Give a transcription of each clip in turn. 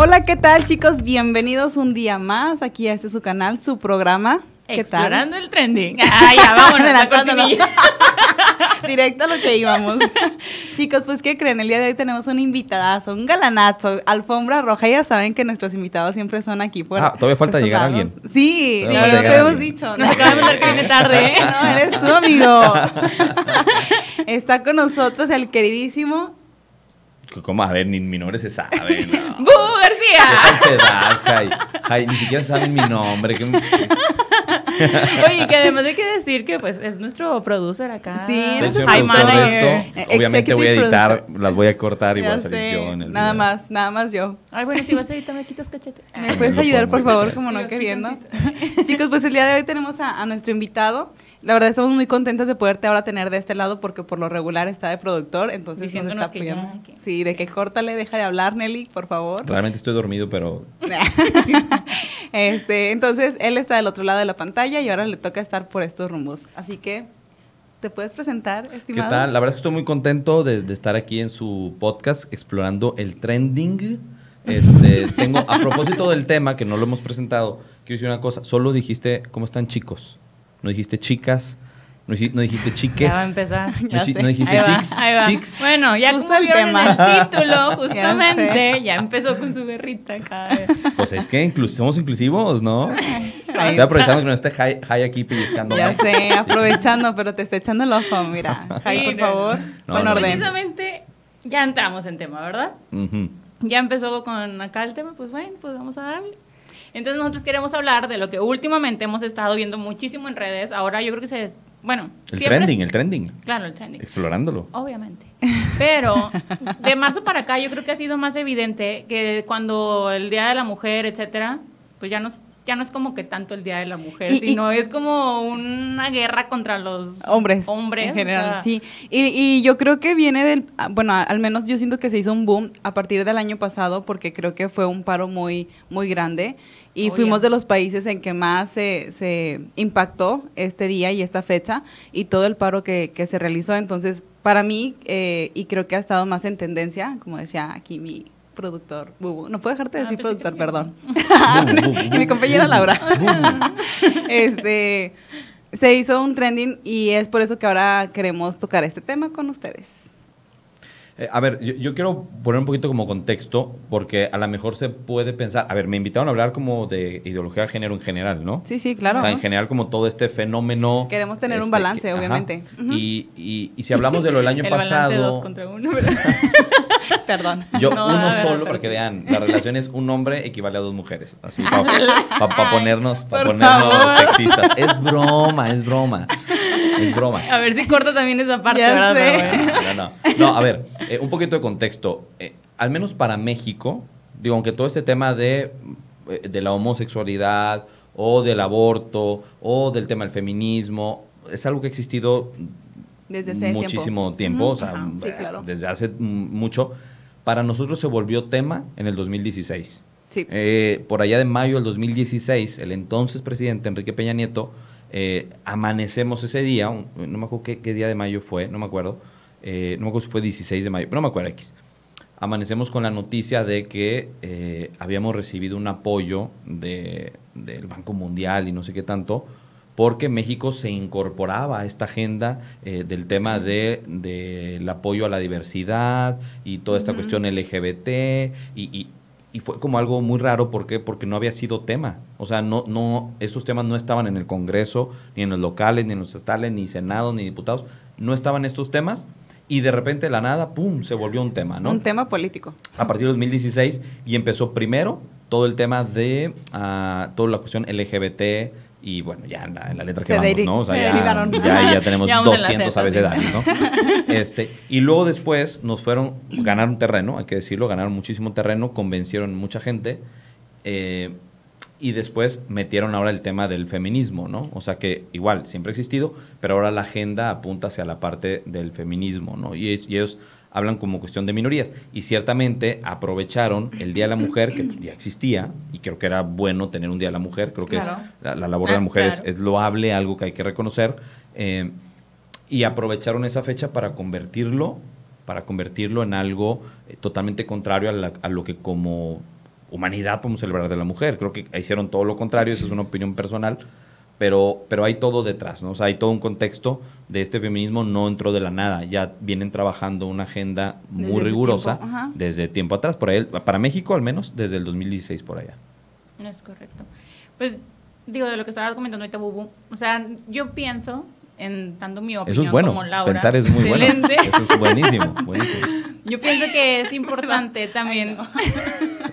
Hola, ¿qué tal chicos? Bienvenidos un día más aquí a este su canal, su programa. ¿Qué Explorando el trending. Ah, ya, vámonos la. Directo a lo que íbamos. Chicos, pues ¿qué creen? El día de hoy tenemos un invitadazo, un galanazo, alfombra roja. Ya saben que nuestros invitados siempre son aquí por Ah, todavía falta llegar lados. alguien. Sí, no, no te hemos alguien. dicho. Nos acabamos de que viene tarde, ¿eh? No, eres tú, amigo. Está con nosotros el queridísimo ¿Cómo? A ver, ni mi nombre se sabe. No. ¡Bu ¿Qué García! falsedad, Jai? Jai, ni siquiera saben mi nombre. ¿qué- Oye, que además hay que decir que pues es nuestro producer acá. Sí, Soy High manager. esto. Eh, Obviamente voy a editar, producer. las voy a cortar y voy a salir sé, yo en el nada video. más, nada más yo. Ay, bueno, si vas a editar, me quitas cachete. ¿Me puedes ayudar, por favor, como no queriendo? Chicos, pues el día de hoy tenemos a, a nuestro invitado. La verdad estamos muy contentas de poderte ahora tener de este lado porque por lo regular está de productor, entonces nos está que ya, apoyando. que- Sí, de que córtale, deja de hablar, Nelly, por favor. Realmente estoy dormido, pero este, entonces él está del otro lado de la pantalla y ahora le toca estar por estos rumbos. Así que, ¿te puedes presentar, ¿qué estimado? tal? La verdad es que estoy muy contento de, de estar aquí en su podcast explorando el trending. Este, tengo, a propósito del tema que no lo hemos presentado, quiero decir una cosa. Solo dijiste, ¿cómo están chicos? No dijiste chicas, no, dij- no dijiste chiques. Ya va a empezar. No, no dijiste chicks. Bueno, ya Justo como el vieron tema. el título, justamente, ya, empezó con su berrita acá. Pues es que somos inclusivos, ¿no? Ahí Estoy aprovechando que no esté Jai, Jai aquí pellizcando. Ya sé, aprovechando, pero te está echando el ojo, mira. Jai, Sí, por no, favor, no. con No, no. orden. Precisamente, ya entramos en tema, ¿verdad? Ya empezó con acá el tema, pues bueno, pues vamos a darle. Entonces nosotros queremos hablar de lo que últimamente hemos estado viendo muchísimo en redes. Ahora yo creo que se... Bueno, El trending, el trending. Claro, el trending. Explorándolo. Obviamente. Pero de marzo para acá yo creo que ha sido más evidente que cuando el Día de la Mujer, etcétera, pues ya no, es- ya no es como que tanto el Día de la Mujer, Y- y- sino es como una guerra contra los Hombres. hombres. En o general, sea, sí. Y, y yo creo que viene del. ah, Bueno, al menos yo siento que se hizo un boom a partir del año pasado porque creo que fue un paro muy, muy grande. Y Oh, fuimos yeah. de los países en que más se, se impactó este día y esta fecha y todo el paro que, que se realizó. Entonces, para mí, eh, y creo que ha estado más en tendencia, como decía aquí mi productor, Bubu. No puedo dejarte de Ah, decir productor, perdón. Y mi compañera Laura. este se hizo un trending y es por eso que ahora queremos tocar este tema con ustedes. Eh, a ver, yo, yo quiero poner un poquito como contexto, porque a lo mejor se puede pensar, a ver, me invitaron a hablar como de ideología de género en general, ¿no? Sí, sí, claro. O sea, en general como todo este fenómeno. Queremos tener un este, balance, que- obviamente. Y, y- y si hablamos de lo del año el balance de dos pasado, contra uno, ¿verdad? Perdón. yo No, uno solo, pero para que sí. vean, la relación es un hombre equivale a dos mujeres, así, para ponernos, pa por ponernos favor. sexistas. Es broma, es broma, es broma. A ver si corta también esa parte, Ya sé. Pero bueno. No, no, no. No, a ver, eh, un poquito de contexto. Eh, al menos para México, digo, aunque todo este tema de, eh, de la homosexualidad o del aborto o del tema del feminismo es algo que ha existido Desde hace muchísimo tiempo, o sea, Ajá, sí, claro. desde hace mucho. Para nosotros se volvió tema en el 2016. Sí. Eh, por allá de mayo del 2016, el entonces presidente Enrique Peña Nieto, eh, amanecemos ese día, un- no me acuerdo qué, qué día de mayo fue, no me acuerdo, eh, no me acuerdo si fue 16 de mayo, pero no me acuerdo X. Amanecemos con la noticia de que eh, habíamos recibido un apoyo de- del Banco Mundial y no sé qué tanto, porque México se incorporaba a esta agenda del tema de- del apoyo a la diversidad y toda esta cuestión LGBT y, y- y fue como algo muy raro ¿por qué? porque no había sido tema o sea no no esos temas no estaban en el Congreso ni en los locales ni en los estatales ni senado ni diputados no estaban estos temas y de repente de la nada pum se volvió un tema no Un tema político. a partir de 2016 y empezó primero todo el tema de ah, toda la cuestión LGBT y bueno, ya en la, en la letra que Se vamos, deri- ¿no? O sea, se ya, derivaron. ya, ya tenemos Ya vamos en la 200 Z, abecedarios, ¿no? Este, y luego después nos fueron, ganaron terreno, hay que decirlo, ganaron muchísimo terreno, convencieron mucha gente eh, y después metieron ahora el tema del feminismo, ¿no? O sea que igual, siempre ha existido, pero ahora la agenda apunta hacia la parte del feminismo, ¿no? Y, es- y ellos hablan como cuestión de minorías. Y ciertamente aprovecharon el Día de la Mujer, que ya existía, y creo que era bueno tener un Día de la Mujer, creo que es, la, labor de la ah, mujer es, loable, algo que hay que reconocer, eh, y aprovecharon esa fecha para convertirlo, para convertirlo en algo eh, totalmente contrario a, a lo que como humanidad podemos celebrar de la mujer. Creo que hicieron todo lo contrario, esa es una opinión personal, pero, pero hay todo detrás, ¿no? O sea, hay todo un contexto de este feminismo, no entró de la nada, ya vienen trabajando una agenda muy rigurosa desde tiempo atrás, por ahí, para México al menos, desde el 2016 por allá. No es correcto. Pues, digo, de lo que estabas comentando ahorita, Bubu, o sea, yo pienso, en dando mi opinión Eso es bueno, como Laura. Pensar es muy bueno. Eso es buenísimo, buenísimo. Yo pienso que es importante también...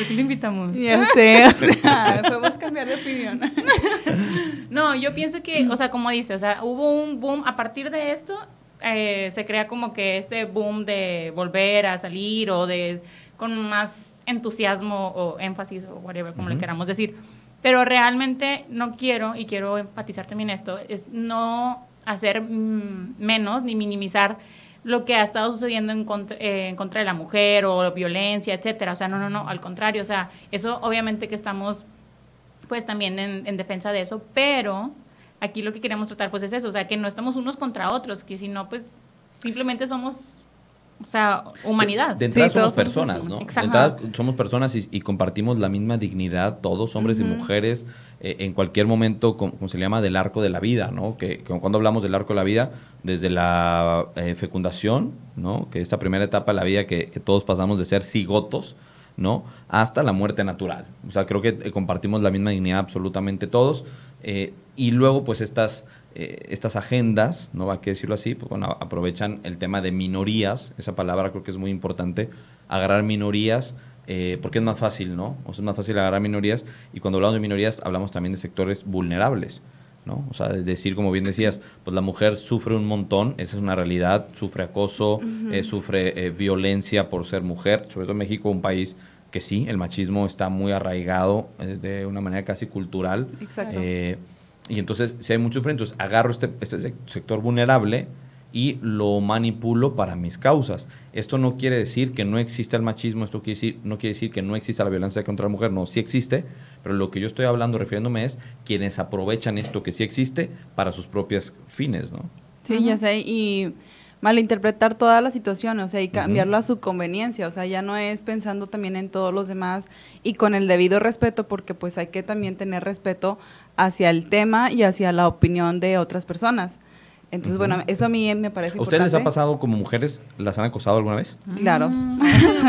¿Por qué le invitamos? Ya sé, o sea, podemos cambiar de opinión. No, yo pienso que, o sea, como dice, o sea, hubo un boom, a partir de esto eh, se crea como que este boom de volver a salir o de con más entusiasmo o énfasis o whatever, como le queramos decir. Pero realmente no quiero, y quiero enfatizar también esto, es no hacer mm, menos ni minimizar lo que ha estado sucediendo en contra, eh, en contra de la mujer o violencia, etcétera. O sea, no, no, no, al contrario. O sea, eso obviamente que estamos pues también en, en, defensa de eso, pero aquí lo que queremos tratar pues es eso, o sea, que no estamos unos contra otros, que si no, pues simplemente somos o sea, humanidad. De, entrada somos personas, ¿no? De entrada somos personas y, compartimos la misma dignidad, todos, hombres y mujeres, eh, en cualquier momento, como, se le llama, del arco de la vida, ¿no? Que, cuando hablamos del arco de la vida, desde la eh, fecundación, ¿no? Que esta primera etapa de la vida que, todos pasamos de ser cigotos, ¿no? Hasta la muerte natural. O sea, creo que eh, compartimos la misma dignidad absolutamente todos. y luego, pues, estas eh, estas agendas, ¿no? Hay que decirlo así, pues aprovechan el tema de minorías, esa palabra creo que es muy importante, agarrar minorías, eh, porque es más fácil, ¿no? O sea, es más fácil agarrar minorías, y cuando hablamos de minorías hablamos también de sectores vulnerables, ¿no? O sea, decir, como bien decías, pues la mujer sufre un montón, esa es una realidad, sufre acoso, eh, sufre violencia por ser mujer, sobre todo en México, un país que sí, el machismo está muy arraigado de una manera casi cultural. Exacto. Y entonces, si hay mucho frente, entonces agarro este, este sector vulnerable y lo manipulo para mis causas. Esto no quiere decir que no exista el machismo, esto quiere decir, no quiere decir que no exista la violencia contra la mujer, no, sí existe, pero lo que yo estoy hablando, refiriéndome es quienes aprovechan esto que sí existe para sus propios fines, ¿no? Sí, ya sé, y malinterpretar toda la situación, o sea, y cambiarlo a su conveniencia, o sea, ya no es pensando también en todos los demás y con el debido respeto, porque pues hay que también tener respeto hacia el tema y hacia la opinión de otras personas. Entonces, bueno, eso a mí me parece ¿A ustedes les ha pasado como mujeres, las han acosado alguna vez? Claro.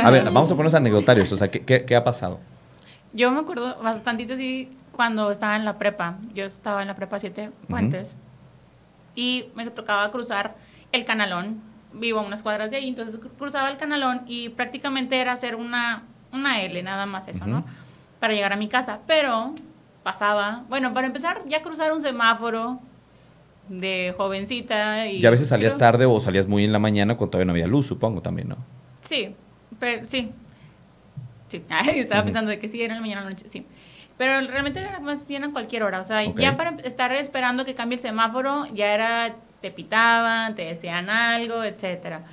a ver, vamos a poner anecdotarios, o sea, ¿qué, qué, ha pasado? Yo me acuerdo bastantito así cuando estaba en la prepa. Yo estaba en la prepa Siete Puentes y me tocaba cruzar el canalón. Vivo a unas cuadras de ahí, entonces cruzaba el canalón y prácticamente era hacer una, una L, nada más eso, ¿no? Para llegar a mi casa. Pero pasaba. Bueno, para empezar, ya cruzar un semáforo de jovencita. Y, a veces salías tarde o salías muy en la mañana cuando todavía no había luz, supongo también, ¿no? Sí, pero sí. Sí, estaba pensando de que sí, era en la mañana o la noche, sí. Pero realmente era más bien a cualquier hora. O sea, ya para estar esperando que cambie el semáforo, ya era, te pitaban, te decían algo, etcétera.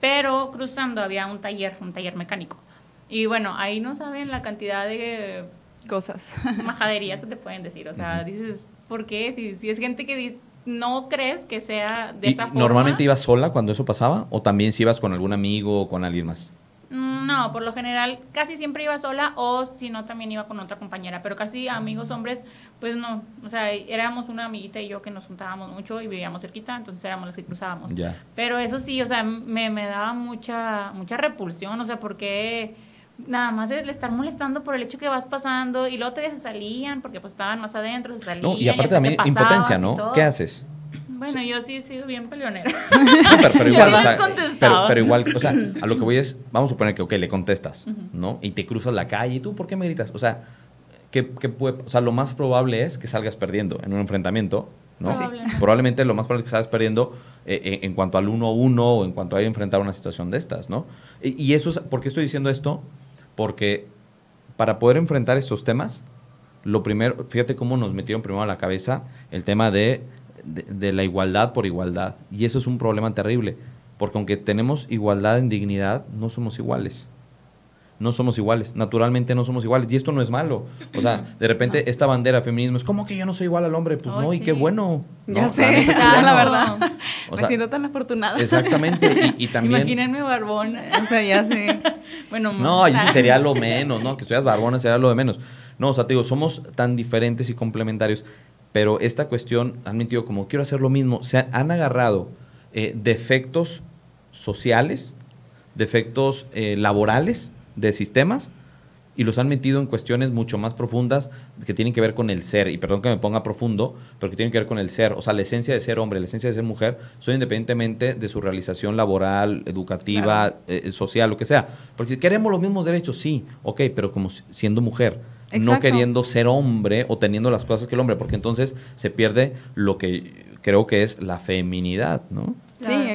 Pero cruzando había un taller, un taller mecánico. Y bueno, ahí no saben la cantidad de cosas. Majaderías que te pueden decir. O sea, dices, ¿por qué? Si, si es gente que dice, no crees que sea de esa forma. ¿Normalmente ibas sola cuando eso pasaba? ¿O también si ibas con algún amigo o con alguien más? No, por lo general casi siempre iba sola o si no también iba con otra compañera, pero casi amigos hombres, pues no, o sea, éramos una amiguita y yo que nos juntábamos mucho y vivíamos cerquita, entonces éramos los que cruzábamos. Pero eso sí, o sea, me, me daba mucha mucha repulsión, o sea, porque nada más de estar molestando por el hecho que vas pasando y luego te se salían porque pues estaban más adentro, se salían. y aparte también impotencia, ¿no? ¿Qué haces? Bueno, yo sí he sido bien peleonera. pero, igual, o sea, pero, igual, o sea, a lo que voy es, vamos a suponer que, ok, le contestas, ¿no? Y te cruzas la calle y tú, ¿por qué me gritas? O sea, ¿qué, puede, o sea, lo más probable es que salgas perdiendo en un enfrentamiento, ¿no? Probablemente lo más probable es que salgas perdiendo eh, eh, en cuanto al uno a uno o en cuanto a enfrentar una situación de estas, ¿no? Y, y eso, es, ¿por qué estoy diciendo esto? Porque para poder enfrentar estos temas, lo primero, fíjate cómo nos metieron primero a la cabeza el tema de, la igualdad por igualdad. Y eso es un problema terrible. Porque aunque tenemos igualdad en dignidad, no somos iguales no somos iguales, naturalmente no somos iguales, y esto no es malo. O sea, de repente esta bandera feminismo es como que yo no soy igual al hombre, pues no, y qué bueno. Ya sé, la, verdad. Me siento tan afortunada. Exactamente, y, también... Imagínenme barbón, o sea, ya sé. bueno, No, ahí sí sería lo menos, ¿no? Que seas barbona sería lo de menos. No, o sea, te digo, somos tan diferentes y complementarios, pero esta cuestión, han mentido como quiero hacer lo mismo, se han, agarrado eh, defectos sociales, defectos eh, laborales, de sistemas y los han metido en cuestiones mucho más profundas que tienen que ver con el ser. Y perdón que me ponga profundo, pero que tienen que ver con el ser. O sea, la esencia de ser hombre, la esencia de ser mujer, son independientemente de su realización laboral, educativa, eh, social, lo que sea. Porque queremos los mismos derechos, sí, ok, pero como siendo mujer. No queriendo ser hombre o teniendo las cosas que el hombre, porque entonces se pierde lo que creo que es la feminidad, ¿no?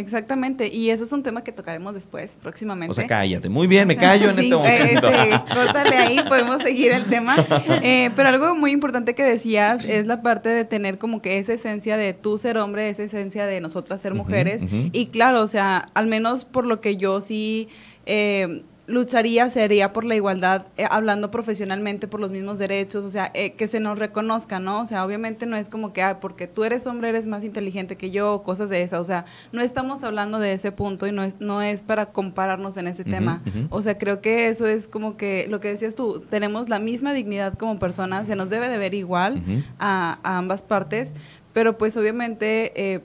Exactamente. Y eso es un tema que tocaremos después, próximamente. O sea, cállate. Muy bien, me callo en este momento. Este, córtale ahí, podemos seguir el tema. Eh, pero algo muy importante que decías es la parte de tener como que esa esencia de tú ser hombre, esa esencia de nosotras ser mujeres. Y claro, o sea, al menos por lo que yo sí... Eh, lucharía sería por la igualdad, eh, hablando profesionalmente por los mismos derechos, o sea, eh, que se nos reconozca, ¿no? O sea, obviamente no es como que, ah, porque tú eres hombre eres más inteligente que yo, cosas de esas, o sea, no estamos hablando de ese punto y no es, no es para compararnos en ese tema. O sea, creo que eso es como que, lo que decías tú, tenemos la misma dignidad como personas, se nos debe de ver igual a, ambas partes, pero pues obviamente... Eh,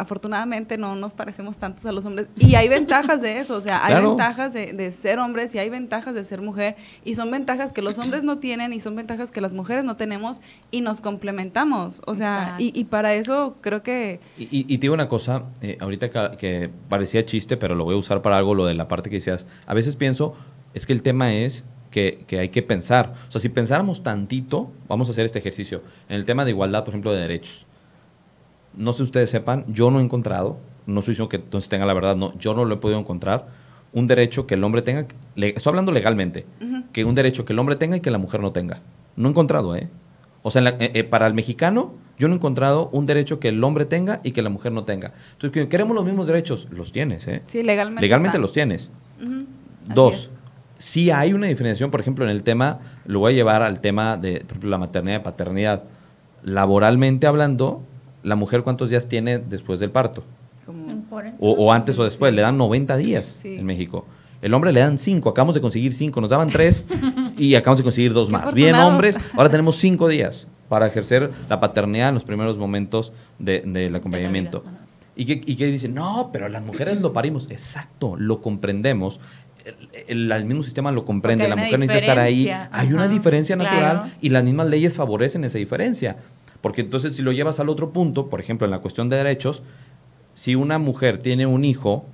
afortunadamente no nos parecemos tantos a los hombres. Y hay ventajas de eso, o sea, hay ventajas de, ser hombres y hay ventajas de ser mujer. Y son ventajas que los hombres no tienen y son ventajas que las mujeres no tenemos y nos complementamos. O sea, y, para eso creo que... Y, y, te digo una cosa, eh, ahorita que, parecía chiste, pero lo voy a usar para algo, lo de la parte que decías. A veces pienso, es que el tema es que, que, hay que pensar. O sea, si pensáramos tantito, vamos a hacer este ejercicio, en el tema de igualdad, por ejemplo, de derechos no sé si ustedes sepan, yo no he encontrado, no soy diciendo que entonces tenga la verdad, no, yo no lo he podido encontrar, un derecho que el hombre tenga, estoy hablando legalmente, que un derecho que el hombre tenga y que la mujer no tenga. No he encontrado, ¿eh? O sea, eh, eh, para el mexicano, yo no he encontrado un derecho que el hombre tenga y que la mujer no tenga. Entonces, queremos los mismos derechos, los tienes, ¿eh? Sí, legalmente. Legalmente los tienes. Dos, si hay una diferenciación, por ejemplo, en el tema, lo voy a llevar al tema de, por ejemplo, la maternidad y paternidad. Laboralmente hablando, la mujer cuántos días tiene después del parto. O, antes o después, le dan 90 días en México. El hombre le dan 5, acabamos de conseguir 5, nos daban 3 y acabamos de conseguir 2 más. Bien, hombres, ahora tenemos 5 días para ejercer la paternidad en los primeros momentos del acompañamiento. ¿Y que, y que dicen, no, pero las mujeres lo parimos. Exacto, lo comprendemos. El, mismo sistema lo comprende, la mujer necesita estar ahí. Hay una diferencia natural y las mismas leyes favorecen esa diferencia. Porque entonces si lo llevas al otro punto, por ejemplo, en la cuestión de derechos, si una mujer tiene un hijo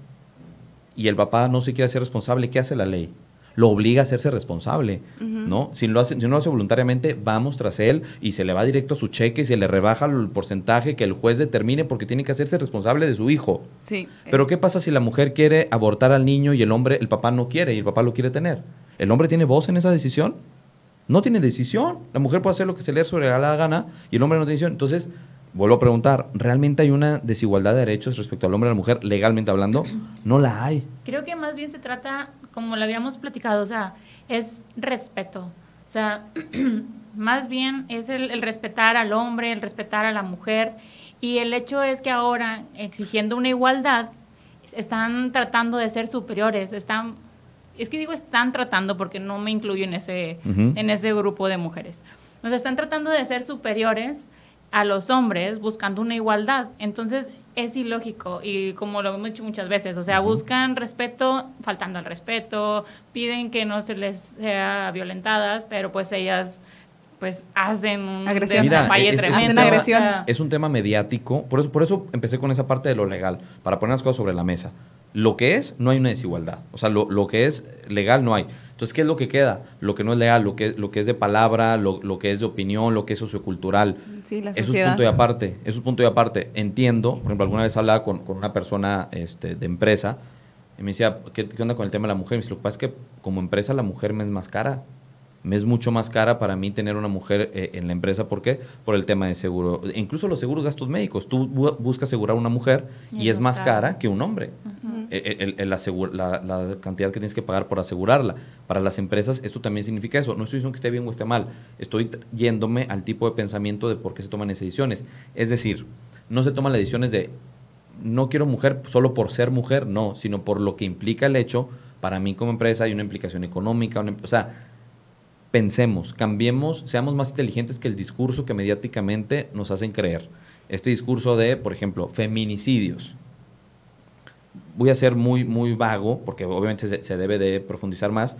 y el papá no se quiere hacer responsable, ¿qué hace la ley? Lo obliga a hacerse responsable, ¿no? Si, lo hace, si no lo hace voluntariamente, vamos tras él y se le va directo a su cheque y se le rebaja el porcentaje que el juez determine porque tiene que hacerse responsable de su hijo. Sí. Pero ¿qué pasa si la mujer quiere abortar al niño y el hombre, el papá no quiere y el papá lo quiere tener? ¿El hombre tiene voz en esa decisión? No tiene decisión. La mujer puede hacer lo que se le sobre la gana y el hombre no tiene decisión. Entonces, vuelvo a preguntar, ¿realmente hay una desigualdad de derechos respecto al hombre y a la mujer, legalmente hablando? No la hay. Creo que más bien se trata, como lo habíamos platicado, o sea, es respeto. O sea, más bien es el respetar al hombre, el respetar a la mujer. Y el hecho es que ahora, exigiendo una igualdad, están tratando de ser superiores, están es que digo están tratando porque no me incluyo en ese, en ese grupo de mujeres. Sea, están tratando de ser superiores a los hombres buscando una igualdad. Entonces es ilógico y como lo hemos dicho muchas veces, o sea, buscan respeto faltando al respeto, piden que no se les sea violentadas, pero pues ellas pues hacen un agresión. tremenda. agresión. Es un tema mediático, por eso, por eso empecé con esa parte de lo legal, para poner las cosas sobre la mesa lo que es, no hay una desigualdad. O sea, lo, que es legal no hay. Entonces, ¿qué es lo que queda? Lo que no es legal, lo que, lo que es de palabra, lo, que es de opinión, lo que es sociocultural. Sí, la Eso es punto y aparte. Eso es punto y aparte. Entiendo, por ejemplo, alguna vez hablaba con, una persona este, de empresa y me decía, ¿qué, onda con el tema de la mujer? Y me dice, lo que pasa es que como empresa la mujer me es más cara me es mucho más cara para mí tener una mujer eh, en la empresa. ¿Por qué? Por el tema de seguro. Incluso los seguros gastos médicos. Tú bu- buscas asegurar a una mujer y, Y es más cara que un hombre. El- el- el asegu- la, la cantidad que tienes que pagar por asegurarla. Para las empresas esto también significa eso. No estoy diciendo que esté bien o esté mal. Estoy yéndome al tipo de pensamiento de por qué se toman esas decisiones. Es decir, no se toman las decisiones de no quiero mujer solo por ser mujer, no, sino por lo que implica el hecho. Para mí como empresa hay una implicación económica. una- o sea, pensemos, cambiemos, seamos más inteligentes que el discurso que mediáticamente nos hacen creer. Este discurso de, por ejemplo, feminicidios. Voy a ser muy, muy vago, porque obviamente se, se debe de profundizar más,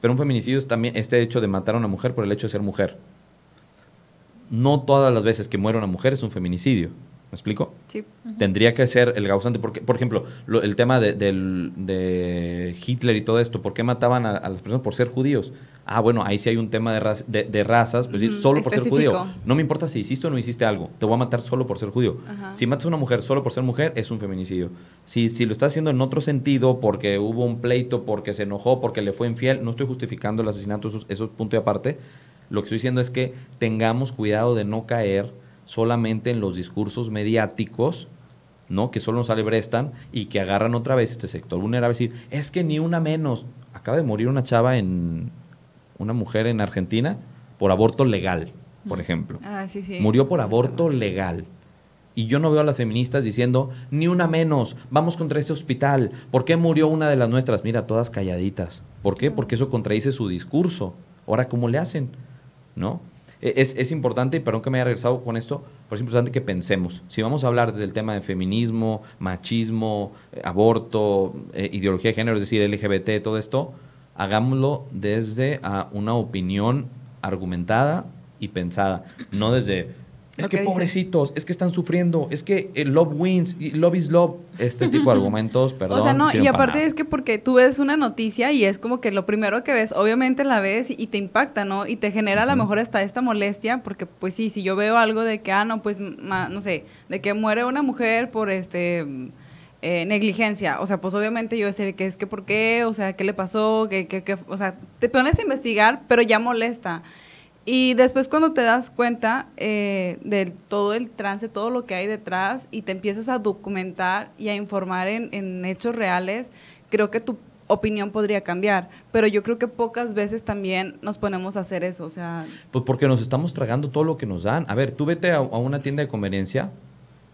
pero un feminicidio es también este hecho de matar a una mujer por el hecho de ser mujer. No todas las veces que muere una mujer es un feminicidio. ¿Me explico? Sí. Tendría que ser el causante, porque, por ejemplo, lo- el tema de, Hitler y todo esto, ¿por qué mataban a, a las personas por ser judíos? Ah, bueno, ahí sí hay un tema de, de, de razas, pues sí, solo por ser judío. No me importa si hiciste o no hiciste algo, te voy a matar solo por ser judío. Ajá. Si matas a una mujer solo por ser mujer, es un feminicidio. Si, si lo estás haciendo en otro sentido, porque hubo un pleito, porque se enojó, porque le fue infiel, no estoy justificando el asesinato, eso, eso es punto y aparte. Lo que estoy diciendo es que tengamos cuidado de no caer solamente en los discursos mediáticos, ¿no? Que solo nos alebrestan y que agarran otra vez este sector vulnerable. Decir, es que ni una menos. Acaba de morir una chava en. Una mujer en Argentina por aborto legal, por ejemplo. Ah, sí, sí. Murió por aborto legal. Y yo no veo a las feministas diciendo, ni una menos, vamos contra ese hospital. ¿Por qué murió una de las nuestras? Mira, todas calladitas. ¿Por qué? Porque eso contradice su discurso. Ahora, ¿cómo le hacen? ¿No? E- Es, es importante, y perdón que me haya regresado con esto, pero es importante que pensemos. Si vamos a hablar desde el tema de feminismo, machismo, eh, aborto, eh, ideología de género, es decir, LGBT, todo esto, hagámoslo desde una opinión argumentada y pensada, no desde, es que pobrecitos, es que están sufriendo, es que el love wins, y love is love, este tipo de argumentos, perdón. o sea, no, y aparte es que porque tú ves una noticia y es como que lo primero que ves, obviamente la ves y, te impacta, ¿no? Y te genera a lo mejor hasta esta molestia, porque pues sí, si yo veo algo de que, ah, no, pues, ma- no sé, de que muere una mujer por este eh, negligencia, o sea, pues obviamente yo decir que es que por qué, o sea, qué le pasó, que, que, que- o sea, te pones a investigar, pero ya molesta. Y después cuando te das cuenta eh, de todo el trance, todo lo que hay detrás y te empiezas a documentar y a informar en, en hechos reales, creo que tu opinión podría cambiar. Pero yo creo que pocas veces también nos ponemos a hacer eso. O sea, Pues porque nos estamos tragando todo lo que nos dan. A ver, tú vete a, a una tienda de conveniencia,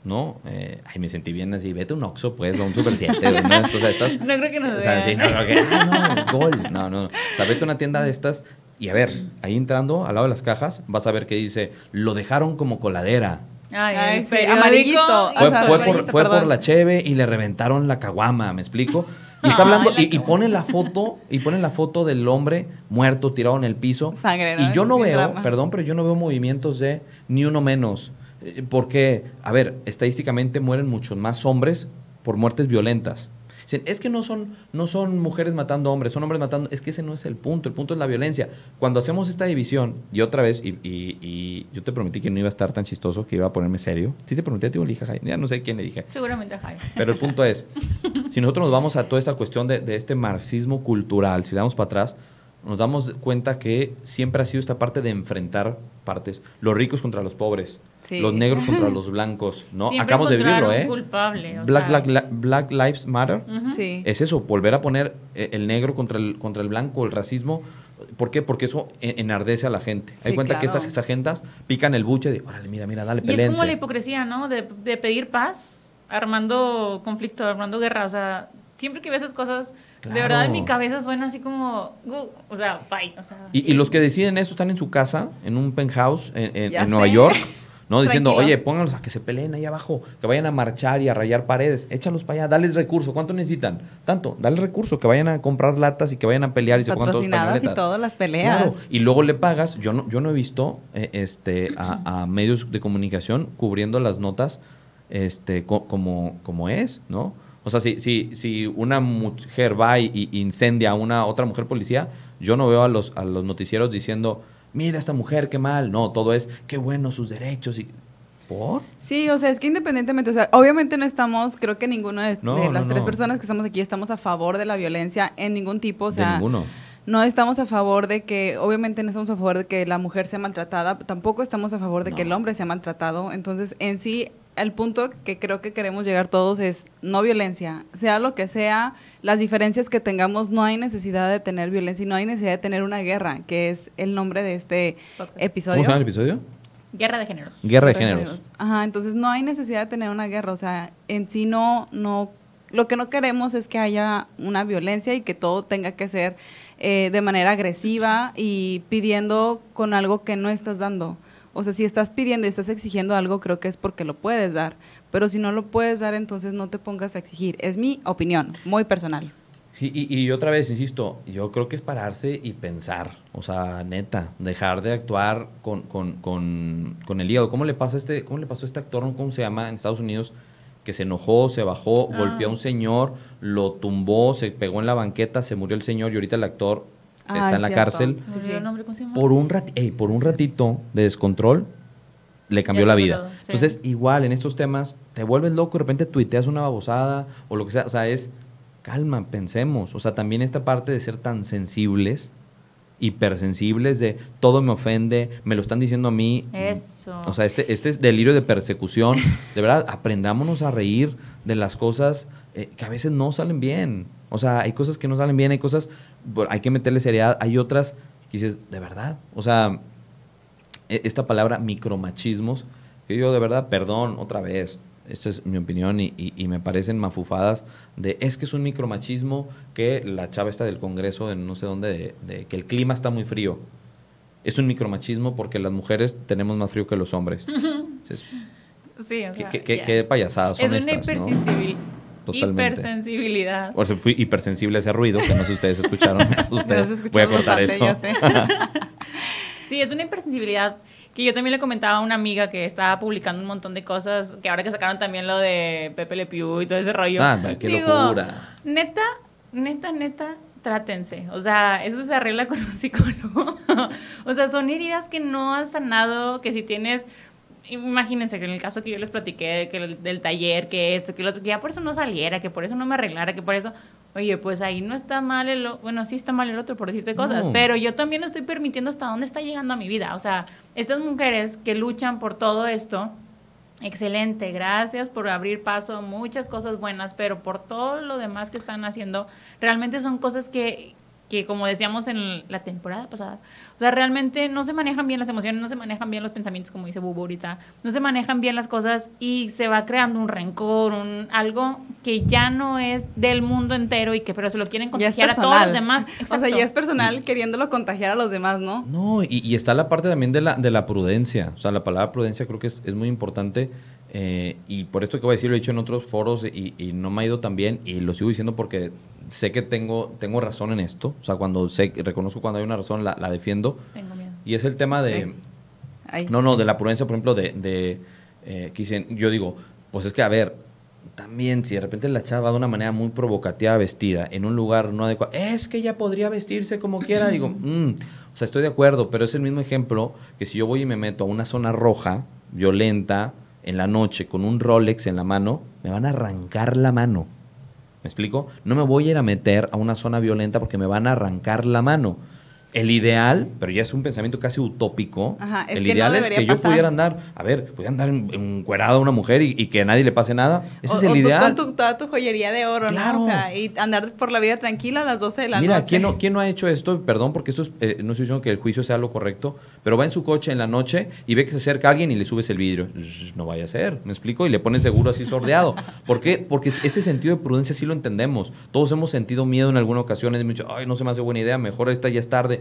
¿no? Eh, ay, me sentí bien así. Vete a un Oxxo, pues, o a un Super 7, una cosa de estas. No creo que nos O sea, vean. sí, no, no, que- ah, no, gol. No, no. O sea, vete a una tienda de estas y a ver, ahí entrando al lado de las cajas, vas a ver que dice, lo dejaron como coladera. Ay, Ay, sí, amarillito. Fue, O sea, fue por, fue la cheve y le reventaron la caguama, ¿me explico? Y está hablando, la y, pone la foto, y pone la foto del hombre muerto, tirado en el piso. Sangre, ¿no? Y yo no veo, drama. perdón, pero yo no veo movimientos de ni uno menos. Eh, Porque, a ver, estadísticamente mueren muchos más hombres por muertes violentas. Dicen, es que no son, no son mujeres matando hombres, son hombres matando. Es que ese no es el punto, el punto es la violencia. Cuando hacemos esta división, y otra vez, y, y- y yo te prometí que no iba a estar tan chistoso, que iba a ponerme serio. Sí te prometí a ti, dije a Jaime, ya no sé quién le dije. Seguramente Jaime. Pero el punto es, si nosotros nos vamos a toda esta cuestión de, de este marxismo cultural, si le damos para atrás, nos damos cuenta que siempre ha sido esta parte de enfrentar partes, los ricos contra los pobres, Sí. los negros contra los blancos, ¿no? Siempre Acabamos de vivirlo, ¿eh? culpable. o Black, sea, Black- Black Lives Matter. Sí. Es eso, volver a poner eh, el negro contra el, contra el blanco, el racismo. ¿Por qué? Porque eso en- enardece a la gente. Hay Sí, cuenta que estas agendas pican el buche de, órale, mira, mira, dale, Y es como la hipocresía, ¿no? De, de pedir paz, armando conflicto, armando guerra. O sea, siempre que veo esas cosas, de verdad en mi cabeza suena así como, "Gu", o sea, bye. O sea, Y, y los que deciden eso están en su casa, en un penthouse en, en- Ya en Nueva. York, ¿no? Diciendo, oye, pónganlos a que se peleen ahí abajo, que vayan a marchar y a rayar paredes, échalos para allá, dales recurso. ¿Cuánto necesitan? Tanto, dale recurso, que vayan a comprar latas y que vayan a pelear y se pongan todos y todo, las peleas. Claro, y luego le pagas, yo no, yo no he visto eh, este, a, a medios de comunicación cubriendo las notas este, co- como, como es, ¿no? O sea, si, si, si una mujer va y, y incendia a una otra mujer policía, yo no veo a los, a los noticieros diciendo, mira esta mujer, qué mal. No, todo es, qué bueno sus derechos. Y, ¿Por? Sí, o sea, es que independientemente, o sea, obviamente no estamos, creo que ninguno de, No, de no, las tres personas que estamos aquí estamos a favor de la violencia en ningún tipo, o De sea, ninguno. no estamos a favor de que, obviamente no estamos a favor de que la mujer sea maltratada, tampoco estamos a favor de que el hombre sea maltratado. Entonces, en sí, el punto que creo que queremos llegar todos es no violencia, sea lo que sea, las diferencias que tengamos, no hay necesidad de tener violencia y no hay necesidad de tener una guerra, que es el nombre de este episodio. ¿Cómo se llama el episodio? Guerra de géneros. Guerra de Guerra de géneros. Ajá, entonces no hay necesidad de tener una guerra, o sea, en sí no, no, lo que no queremos es que haya una violencia y que todo tenga que ser eh, de manera agresiva y pidiendo con algo que no estás dando. O sea, si estás pidiendo y estás exigiendo algo, creo que es porque lo puedes dar. Pero si no lo puedes dar, entonces no te pongas a exigir. Es mi opinión, muy personal. Y, y- y otra vez, insisto, yo creo que es pararse y pensar, o sea, neta, dejar de actuar con, con, con, con el hígado. ¿Cómo le, pasa a este, ¿Cómo le pasó a este actor, cómo se llama, en Estados Unidos, que se enojó, se bajó, Ah. golpeó a un señor, lo tumbó, se pegó en la banqueta, se murió el señor y ahorita el actor Ah, está es en la cierto. cárcel? Por un, rati- por un ratito de descontrol, le cambió la vida. sí. Entonces, igual en estos temas, te vuelves loco, de repente tuiteas una babosada o lo que sea. O sea, es calma, pensemos. O sea, también esta parte de ser tan sensibles, hipersensibles, de todo me ofende, me lo están diciendo a mí. Eso. O sea, este, este es delirio de persecución. De verdad, aprendámonos a reír de las cosas eh, que a veces no salen bien. O sea, hay cosas que no salen bien, hay cosas, hay que meterle seriedad, hay otras que dices, de verdad. O sea, e- esta palabra micromachismos, que yo de verdad, perdón, otra vez, esta es mi opinión y, y- y me parecen mafufadas de, es que es un micromachismo que la chava está del Congreso, de no sé dónde, de, de que el clima está muy frío. Es un micromachismo porque las mujeres tenemos más frío que los hombres. Entonces, sí, o ¿qué, sea, qué- qué payasadas son Es una estas, ¿no? Totalmente. hipersensibilidad. O sea, fui hipersensible a ese ruido, que no sé si ustedes escucharon. escuchó Voy a cortar bastante, eso. Sí, es una hipersensibilidad que yo también le comentaba a una amiga que estaba publicando un montón de cosas, que ahora que sacaron también lo de Pepe Le Pew y todo ese rollo. Anda, qué Digo, locura. Neta, neta, neta, trátense. O sea, eso se arregla con un psicólogo. o sea, son heridas que no has sanado, que si tienes... Imagínense que en el caso que yo les platiqué de que el- del taller, que esto, que lo otro, que ya por eso no saliera, que por eso no me arreglara, que por eso... Oye, pues ahí no está mal el... Bueno, sí está mal el otro por decirte cosas, No. pero yo también estoy permitiendo hasta dónde está llegando a mi vida. O sea, estas mujeres que luchan por todo esto, excelente, gracias por abrir paso a muchas cosas buenas, pero por todo lo demás que están haciendo, realmente son cosas que, que como decíamos en la temporada pasada, o sea, realmente no se manejan bien las emociones, no se manejan bien los pensamientos, como dice Bubu ahorita, no se manejan bien las cosas y se va creando un rencor, un algo que ya no es del mundo entero y que pero se lo quieren contagiar a todos los demás. O sea, Exacto. ya es personal queriéndolo contagiar a los demás, ¿no? No, y, y está la parte también de la, de la prudencia. O sea, la palabra prudencia creo que es, es muy importante. eh, y por esto que voy a decir, lo he dicho en otros foros y, y no me ha ido tan bien. Y lo sigo diciendo porque sé que tengo, tengo razón en esto. O sea, cuando sé, reconozco cuando hay una razón, la, la defiendo. Tengo miedo. Y es el tema de... Sí. No, no, de la prudencia, por ejemplo, de, de eh, que dicen, yo digo, pues es que, a ver, también si de repente la chava va de una manera muy provocativa vestida en un lugar no adecuado, es que ella podría vestirse como quiera, digo, mm, o sea, estoy de acuerdo, pero es el mismo ejemplo que si yo voy y me meto a una zona roja, violenta, en la noche, con un Rolex en la mano, me van a arrancar la mano. ¿Me explico? No me voy a ir a meter a una zona violenta porque me van a arrancar la mano. El ideal, pero ya es un pensamiento casi utópico, Ajá, el que no ideal es que yo pasar. pudiera andar, a ver, pudiera andar en- encuerada a una mujer y, y que a nadie le pase nada. Ese O- es el o tú ideal. con tu, toda tu joyería de oro, Claro. ¿no? O sea, y andar por la vida tranquila a las 12 de la Mira, noche. ¿quién no, ¿quién no ha hecho esto? Perdón, porque eso es, eh, no estoy diciendo que el juicio sea lo correcto, pero va en su coche en la noche y ve que se acerca alguien y le subes el vidrio. No vaya a ser, ¿me explico? Y le pones seguro así sordeado. ¿Por qué? Porque ese sentido de prudencia sí lo entendemos. Todos hemos sentido miedo en alguna ocasión. Hemos dicho, ay, no se me hace buena idea, mejor esta ya es tarde.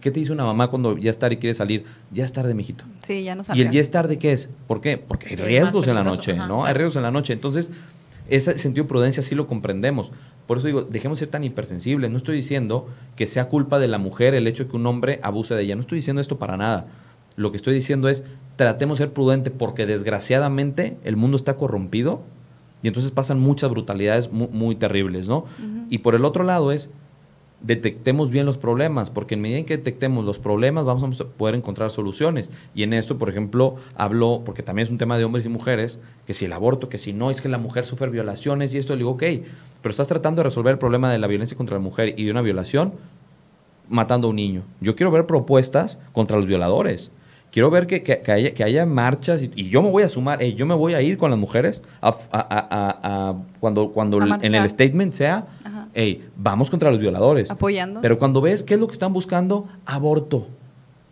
¿Qué te dice una mamá cuando ya es tarde y quiere salir? Ya es tarde, mijito. Sí, ya no ¿Y sabía. el ya es tarde qué es? ¿Por qué? Porque hay riesgos en la noche, ¿no? Hay riesgos en la noche. Entonces, ese sentido de prudencia sí lo comprendemos. Por eso digo, dejemos de ser tan hipersensibles. No estoy diciendo que sea culpa de la mujer el hecho de que un hombre abuse de ella. No estoy diciendo esto para nada. Lo que estoy diciendo es, tratemos de ser prudentes porque desgraciadamente el mundo está corrompido y entonces pasan muchas brutalidades mu- muy, terribles, ¿no? Y por el otro lado es, detectemos bien los problemas, porque en medida en que detectemos los problemas vamos a poder encontrar soluciones. Y en esto, por ejemplo, hablo, porque también es un tema de hombres y mujeres, que si el aborto, que si no, es que la mujer sufre violaciones y esto, le digo, ok, pero estás tratando de resolver el problema de la violencia contra la mujer y de una violación, matando a un niño. Yo quiero ver propuestas contra los violadores. Quiero ver que, que- que haya, que haya marchas y, y yo me voy a sumar, eh, yo me voy a ir con las mujeres a, a- a- cuando, cuando en el statement sea, Ajá. Hey, vamos contra los violadores. Apoyando. Pero cuando ves qué es lo que están buscando, aborto.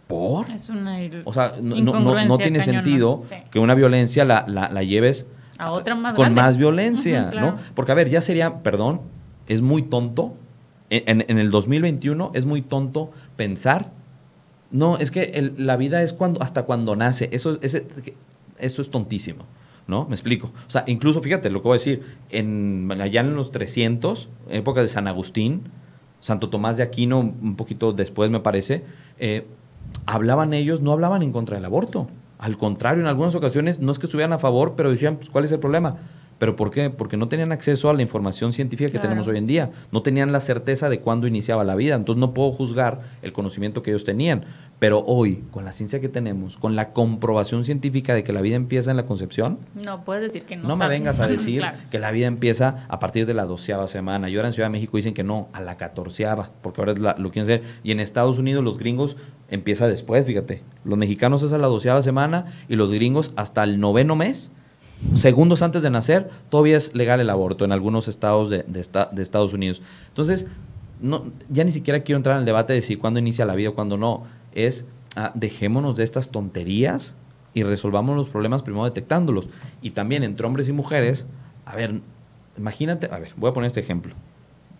¿Por? Es una O sea, no, no- no- tiene sentido Sí. que una violencia la, la- la lleves A otra más con grande. más violencia, claro. ¿no? Porque, a ver, ya sería, perdón, es muy tonto, en, en- en el 2021 es muy tonto pensar, no, es que el- la vida es cuando hasta cuando nace, eso, es- ese- eso es tontísimo, ¿no? Me explico. O sea, incluso, fíjate lo que voy a decir, en, allá en los 300, época de San Agustín, Santo Tomás de Aquino, un poquito después me parece, eh, hablaban ellos, no hablaban en contra del aborto. Al contrario, en algunas ocasiones no es que estuvieran a favor, pero decían, pues, ¿cuál es el problema? ¿Pero por qué? Porque no tenían acceso a la información científica que Claro. tenemos hoy en día. No tenían la certeza de cuándo iniciaba la vida. Entonces no puedo juzgar el conocimiento que ellos tenían. Pero hoy, con la ciencia que tenemos, con la comprobación científica de que la vida empieza en la concepción, No puedes decir que no no, me vengas a decir Claro. que la vida empieza a partir de la doceava semana. Y ahora en Ciudad de México dicen que no, a la catorceava, porque ahora es la- lo quieren hacer. Y en Estados Unidos los gringos empieza después, fíjate. Los mexicanos es a la doceava semana y los gringos hasta el noveno mes, segundos antes de nacer, todavía es legal el aborto en algunos estados de, de esta- de Estados Unidos. Entonces, no, ya ni siquiera quiero entrar en el debate de si cuándo inicia la vida o cuándo no. Es, ah, dejémonos de estas tonterías y resolvamos los problemas primero detectándolos. Y también entre hombres y mujeres, a ver, imagínate, a ver, voy a poner este ejemplo.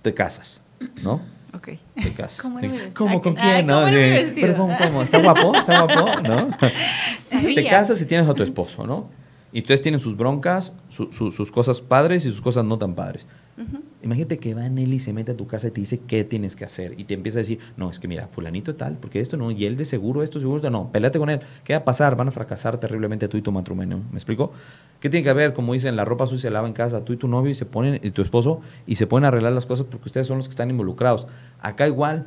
Te casas, ¿no? Ok. Te casas. ¿Cómo? ¿Cómo? ¿Con Ay, quién? ¿cómo no? Pero ¿cómo, cómo? ¿Está guapo? ¿Está guapo? ¿No? Sabía. Te casas y tienes a tu esposo, ¿no? Y ustedes tienen sus broncas, su- su- sus cosas padres y sus cosas no tan padres. Imagínate que va Nelly, se mete a tu casa y te dice qué tienes que hacer. Y te empieza a decir, no, es que mira, fulanito tal, porque esto no, y él de seguro, esto seguro, esto no, peleate con él. ¿Qué va a pasar? Van a fracasar terriblemente tú y tu matrimonio. ¿Me explico? ¿Qué tiene que haber? Como dicen, la ropa sucia se lava en casa, tú y tu novio y se ponen, y tu esposo, y se pueden arreglar las cosas porque ustedes son los que están involucrados. Acá igual,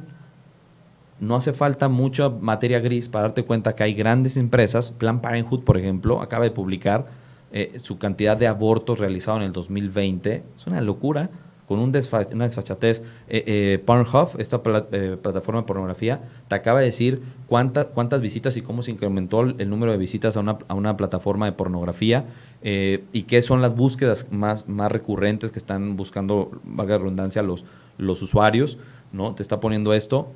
no hace falta mucha materia gris para darte cuenta que hay grandes empresas, Plan Parenthood, por ejemplo, acaba de publicar eh, su cantidad de abortos realizados en el 2020. Es una locura, con un desfa- una desfachatez. Eh, eh, Pornhub, esta pla- eh, plataforma de pornografía, te acaba de decir cuánta- cuántas visitas y cómo se incrementó el, número de visitas a una, a una plataforma de pornografía eh, y qué son las búsquedas más, más recurrentes que están buscando, valga redundancia, los, los usuarios. ¿no? Te está poniendo esto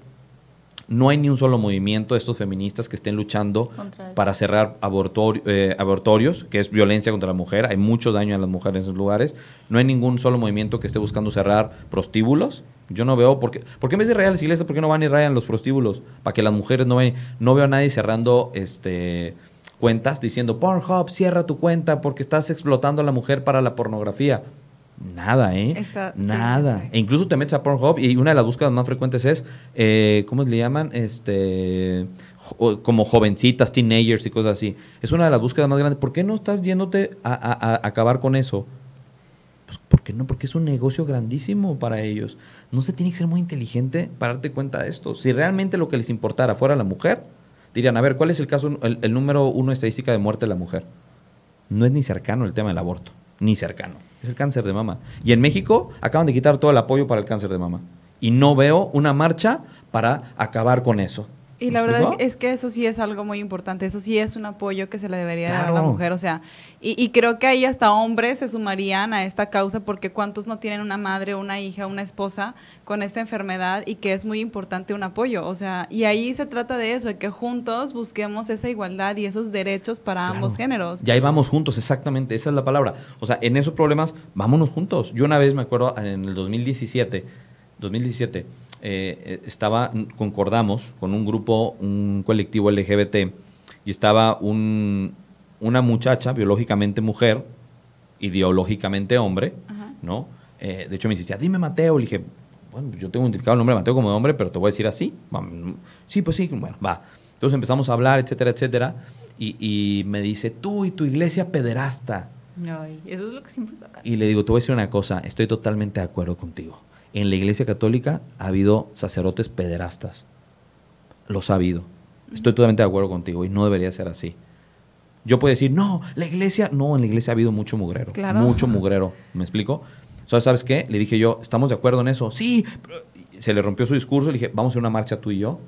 no hay ni un solo movimiento de estos feministas que estén luchando para cerrar eh, abortorios, que es violencia contra la mujer. Hay mucho daño a las mujeres en esos lugares. No hay ningún solo movimiento que esté buscando cerrar prostíbulos. Yo no veo, porque, ¿por qué en vez de rayar las iglesias, por qué no van y rayan los prostíbulos? Para que las mujeres no vayan. No veo a nadie cerrando este cuentas diciendo, Pornhub, cierra tu cuenta porque estás explotando a la mujer para la pornografía. Nada, ¿eh? Está- sí, Nada. sí. E incluso te metes a Pornhub y una de las búsquedas más frecuentes es, eh, ¿cómo le llaman? Este, jo- como jovencitas, teenagers y cosas así. Es una de las búsquedas más grandes. ¿Por qué no estás yéndote a, a- a acabar con eso? Pues, ¿por qué no? Porque es un negocio grandísimo para ellos. No se tiene que ser muy inteligente para darte cuenta de esto. Si realmente lo que les importara fuera la mujer, dirían, a ver, ¿cuál es el caso, el, el número uno estadística de muerte de la mujer? No es ni cercano el tema del aborto, ni cercano. Es el cáncer de mama. Y en México acaban de quitar todo el apoyo para el cáncer de mama. Y no veo una marcha para acabar con eso. Y ¿Me la verdad es que eso sí es algo muy importante, eso sí es un apoyo que se le debería dar a la mujer, o sea, y, y creo que ahí hasta hombres se sumarían a esta causa porque cuántos no tienen una madre, una hija, una esposa con esta enfermedad y que es muy importante un apoyo, o sea, y ahí se trata de eso, de que juntos busquemos esa igualdad y esos derechos para Claro. ambos géneros. Ya ahí vamos juntos, exactamente, esa es la palabra. O sea, en esos problemas, vámonos juntos. Yo una vez me acuerdo en el 2017, 2017, eh, eh, estaba, concordamos con un grupo, un colectivo LGBT, y estaba un, una muchacha, biológicamente mujer, ideológicamente hombre, Ajá. ¿no? Eh, de hecho me insistía, dime Mateo, le dije, bueno, yo tengo identificado el nombre de Mateo como hombre, pero te voy a decir así. Sí, pues sí, bueno, va. Entonces empezamos a hablar, etcétera, etcétera, y, y me dice, tú y tu iglesia pederasta. Ay, eso es lo que siempre sacan. Y le digo, te voy a decir una cosa, estoy totalmente de acuerdo contigo. En la iglesia católica ha habido sacerdotes pederastas. Los ha habido. Estoy totalmente de acuerdo contigo y no debería ser así. Yo puedo decir, no, la iglesia, no, en la iglesia ha habido mucho mugrero. Claro. Mucho mugrero. ¿Me explico? ¿sabes qué? Le dije yo, ¿estamos de acuerdo en eso? Sí, pero se le rompió su discurso, le dije, vamos a hacer una marcha tú y yo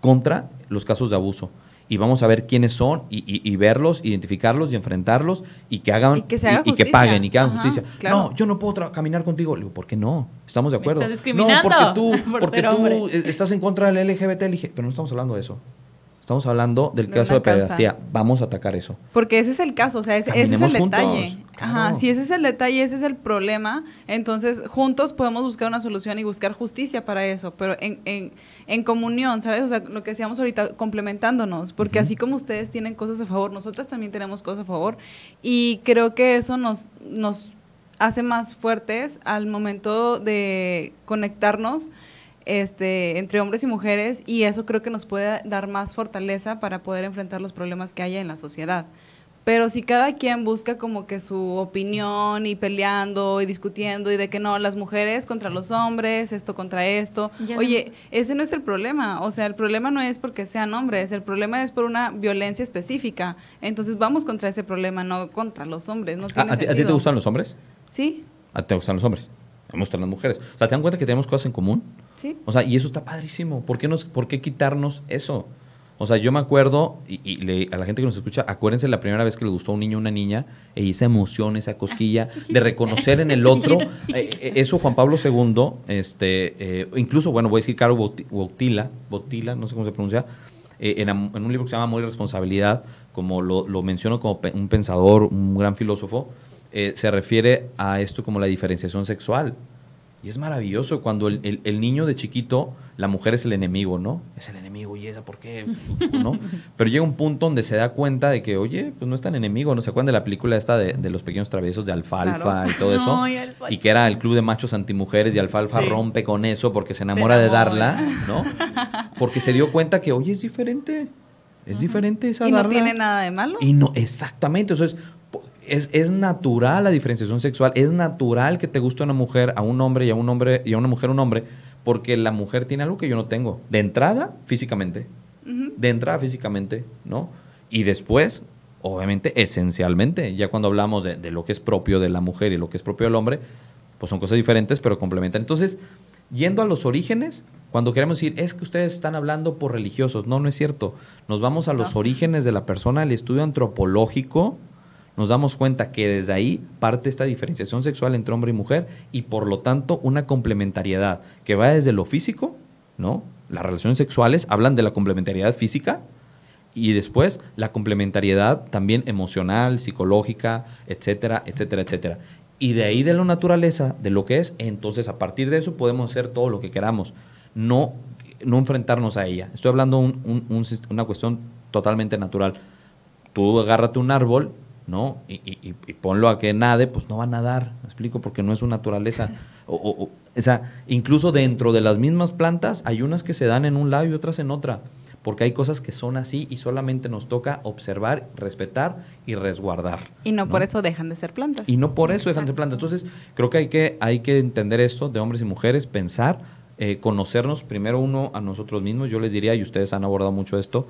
contra los casos de abuso. Y vamos a ver quiénes son y, y- y verlos, identificarlos y enfrentarlos y que hagan Y que se haga y, y que justicia. paguen y que hagan Ajá, justicia. claro. No, yo no puedo caminar contigo. Le digo, ¿por qué no? Estamos de Me acuerdo. estás discriminando no, porque tú, por porque tú hombre. eh, estás en contra del LGBT. Le dije, pero no estamos hablando de eso. Estamos hablando del De caso de causa. pederastía. Vamos a atacar eso. Porque ese es el caso, o sea, ese, ese es el juntos, detalle. Ajá, si ese es el detalle, ese es el problema, entonces juntos podemos buscar una solución y buscar justicia para eso, pero en, en, en comunión, ¿sabes? O sea, lo que decíamos ahorita, complementándonos, porque así como ustedes tienen cosas a favor, nosotras también tenemos cosas a favor y creo que eso nos, nos hace más fuertes al momento de conectarnos este, entre hombres y mujeres y eso creo que nos puede dar más fortaleza para poder enfrentar los problemas que haya en la sociedad. Pero si cada quien busca como que su opinión y peleando y discutiendo y de que no, las mujeres contra los hombres, esto contra esto, Ya no- oye, ese no es el problema. O sea, el problema no es porque sean hombres, el problema es por una violencia específica. Entonces vamos contra ese problema, no contra los hombres. No ¿A, tiene a ti, a ti te gustan los hombres? Sí, ¿A ti te gustan los hombres? Me gustan las mujeres. O sea, ¿te dan cuenta que tenemos cosas en común? sí. O sea, y eso está padrísimo. ¿Por qué, nos, por qué quitarnos eso? O sea, yo me acuerdo, y, y le- a la gente que nos escucha, acuérdense la primera vez que le gustó a un niño o una niña, y esa emoción, esa cosquilla de reconocer en el otro. eh, eh, eso Juan Pablo II, este, eh, incluso, bueno, voy a decir Caro Boti- Botila, Botila, no sé cómo se pronuncia, eh, en, un libro que se llama Amor y Responsabilidad, como lo, lo menciono como pe- un pensador, un gran filósofo, se refiere a esto como la diferenciación sexual. Y es maravilloso cuando el, el- el niño de chiquito, la mujer es el enemigo, ¿no? Es el enemigo y esa, ¿por qué? ¿No? Pero llega un punto donde se da cuenta de que, oye, pues no es tan enemigo, ¿no? ¿Se acuerdan de la película esta de, de los pequeños traviesos de Alfalfa Claro. y todo eso? Ay, Alfalfa. Y que era el club de machos antimujeres y Alfalfa Sí. rompe con eso porque se enamora de enamora. darla, ¿no? Porque se dio cuenta que, oye, es diferente. Es diferente esa Y no darla. tiene nada de malo. Y no, exactamente. Eso es, es, es natural la diferenciación sexual. Es natural que te guste una mujer a un hombre y a un hombre y a una mujer un hombre, porque la mujer tiene algo que yo no tengo. De entrada, físicamente. De entrada, físicamente, ¿no? Y después, obviamente, esencialmente, ya cuando hablamos de, de lo que es propio de la mujer y lo que es propio del hombre, pues son cosas diferentes, pero complementan. Entonces, yendo a los orígenes, cuando queremos decir, es que ustedes están hablando por religiosos, no, no es cierto. Nos vamos a los No. orígenes de la persona, al estudio antropológico, nos damos cuenta que desde ahí parte esta diferenciación sexual entre hombre y mujer y por lo tanto una complementariedad que va desde lo físico, ¿no? Las relaciones sexuales hablan de la complementariedad física y después la complementariedad también emocional, psicológica, etcétera, etcétera, etcétera. Y de ahí de la naturaleza, de lo que es, entonces a partir de eso podemos hacer todo lo que queramos, no, no enfrentarnos a ella. Estoy hablando sis- una cuestión totalmente natural. Tú agárrate un árbol, ¿no? Y, y- y- ponlo a que nade, pues no va a nadar, ¿me explico? Porque no es su naturaleza. O, o- o- o sea, incluso dentro de las mismas plantas hay unas que se dan en un lado y otras en otra, porque hay cosas que son así y solamente nos toca observar, respetar y resguardar. Y no, por eso dejan de ser plantas. Y no por eso dejan de ser plantas. Entonces, creo que hay que, hay que entender esto de hombres y mujeres, pensar, eh, conocernos primero uno a nosotros mismos. Yo les diría, y ustedes han abordado mucho esto,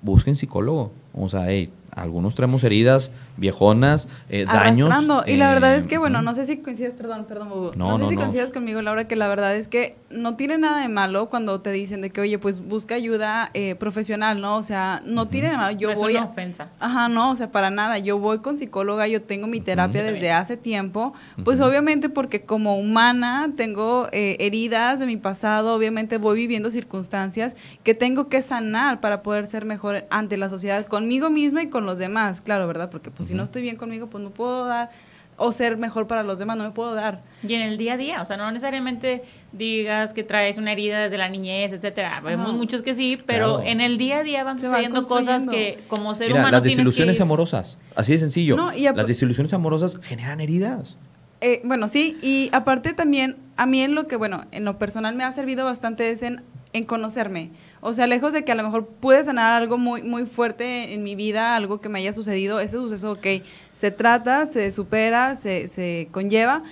busquen psicólogo. O sea, hey, algunos traemos heridas viejonas, eh, daños. Y la verdad eh, es que, bueno, ujú. no sé si coincides, perdón, perdón, Bubu. No, No, sé no, si no. coincides conmigo, Laura, que la verdad es que no tiene nada de malo cuando te dicen de que, oye, pues busca ayuda eh, profesional, ¿no? O sea, no tiene nada de malo. Yo No es voy una a- ofensa. Ajá, no, o sea, para nada. Yo voy con psicóloga, yo tengo mi terapia desde hace tiempo. Pues obviamente porque como humana tengo eh, heridas de mi pasado, obviamente voy viviendo circunstancias que tengo que sanar para poder ser mejor ante la sociedad, conmigo misma y con los demás, claro, ¿verdad? Porque pues si no estoy bien conmigo, pues no puedo dar, o ser mejor para los demás, no me puedo dar. Y en el día a día, o sea, no necesariamente digas que traes una herida desde la niñez, etcétera. Vemos Ajá. muchos que sí, pero Claro. en el día a día van Se van sucediendo cosas que como ser Mira, humano las desilusiones que... amorosas, así de sencillo. No, y las desilusiones amorosas generan heridas. Eh, bueno, sí, y aparte también, a mí en lo que, bueno, en lo personal me ha servido bastante es en, en conocerme. O sea, lejos de que a lo mejor pude sanar algo muy, muy fuerte en mi vida, algo que me haya sucedido, ese suceso, ok, se trata, se supera, se, se conlleva,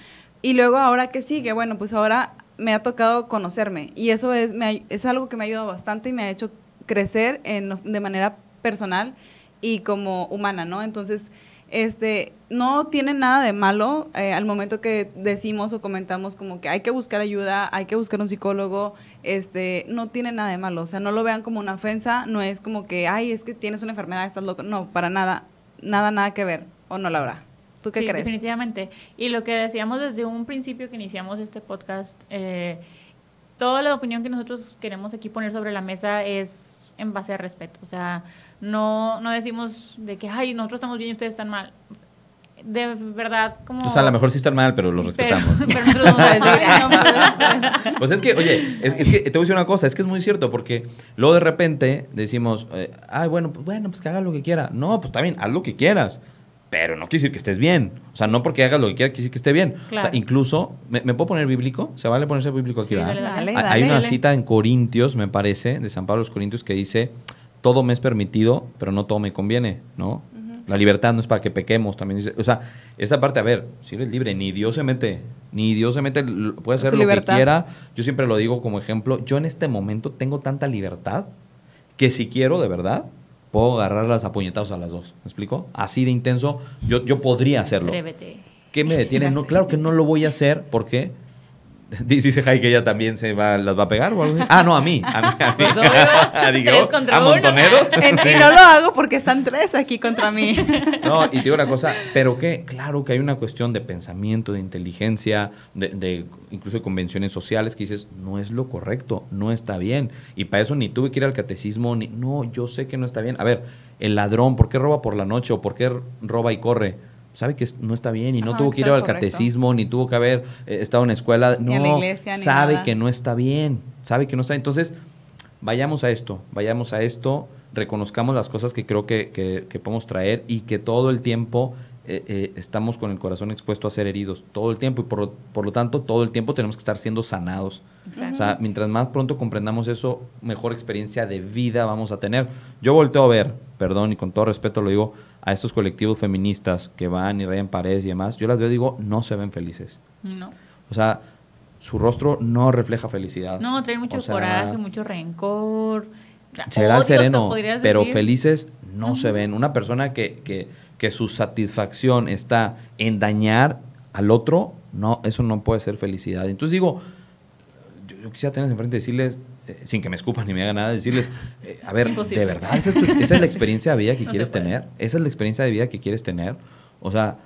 y luego ahora que sigue, bueno, pues ahora me ha tocado conocerme, y eso es, es algo que me ha ayudado bastante y me ha hecho crecer en, de manera personal y como humana, ¿no? Entonces, este, no tiene nada de malo eh, al momento que decimos o comentamos como que hay que buscar ayuda, hay que buscar un psicólogo, este, no tiene nada de malo, o sea, no lo vean como una ofensa, no es como que, ay, es que tienes una enfermedad, estás loco, no, para nada, nada, nada que ver, ¿o no, Laura? ¿Tú qué sí, crees? definitivamente. Y lo que decíamos desde un principio que iniciamos este podcast, eh, toda la opinión que nosotros queremos aquí poner sobre la mesa es en base a respeto, o sea, no, no decimos de que, ay, nosotros estamos bien y ustedes están mal. De verdad, como... O sea, a lo mejor sí están mal, pero lo Pero, respetamos. pero nosotros vamos a decir, "Ay, no puede ser". Pues es que, oye, es, es que te voy a decir una cosa, es que es muy cierto, porque luego de repente decimos, eh, ay, bueno, pues bueno, pues que haga lo que quiera. No, pues está bien, haz lo que quieras, pero no quiere decir que estés bien. O sea, no porque hagas lo que quieras quiere decir que esté bien. O sea, incluso, ¿me, me puedo poner bíblico? ¿Se vale ponerse bíblico aquí? Sí, verdad? dale, dale. Dale, Hay- una cita en Corintios, me parece, de San Pablo los Corintios, que dice, todo me es permitido, pero no todo me conviene, ¿no? La libertad no es para que pequemos, también dice. O sea, esa parte, a ver, si eres libre, ni Dios se mete, ni Dios se mete, puede hacer lo libertad. que quiera. Yo siempre lo digo como ejemplo, yo en este momento tengo tanta libertad que si quiero, de verdad, puedo agarrarlas a puñetazos a las dos. ¿Me explico? Así de intenso, yo, yo podría hacerlo. Atrévete. ¿Qué me detiene? No, claro que no lo voy a hacer porque dice Jai que ella también se va, las va a pegar o algo así. Ah, no, a mí. A mí, a mí. Pues obvio, Digo, tres contra ¿a uno. montoneros? En- y no lo hago porque están tres aquí contra mí. No, y te digo una cosa, pero que, claro que hay una cuestión de pensamiento, de inteligencia, de, de incluso de convenciones sociales que dices, no es lo correcto, no está bien. Y para eso ni tuve que ir al catecismo, ni, no, yo sé que no está bien. A ver, el ladrón, ¿por qué roba por la noche o por qué roba y corre? Sabe que no está bien y no Ajá, tuvo que ir al correcto. catecismo, ni tuvo que haber eh, estado en escuela. Ni No, a la iglesia, ni sabe nada. que no está bien, sabe que no está bien. Entonces, vayamos a esto, vayamos a esto, reconozcamos las cosas que creo que, que- que podemos traer y que todo el tiempo eh, eh, estamos con el corazón expuesto a ser heridos, todo el tiempo y por, lo- por lo tanto todo el tiempo tenemos que estar siendo sanados. Exacto. O sea, mientras más pronto comprendamos eso, mejor experiencia de vida vamos a tener. Yo volteo a ver, perdón y con todo respeto lo digo, a estos colectivos feministas que van y rayan paredes y demás, yo las veo y digo, no se ven felices. No. O sea, su rostro no refleja felicidad. No, traen mucho O sea, coraje, mucho rencor. será el sereno, pero decir. felices no se ven. Una persona que, que, que su satisfacción está en dañar al otro, no, eso no puede ser felicidad. Entonces digo, yo, yo quisiera tenerles enfrente y decirles, eh, sin que me escupan ni me hagan nada, decirles, eh, a ver, Imposible. de verdad, ¿esa es, tu- esa es la experiencia de vida que No quieres tener, esa es la experiencia de vida que quieres tener. O sea,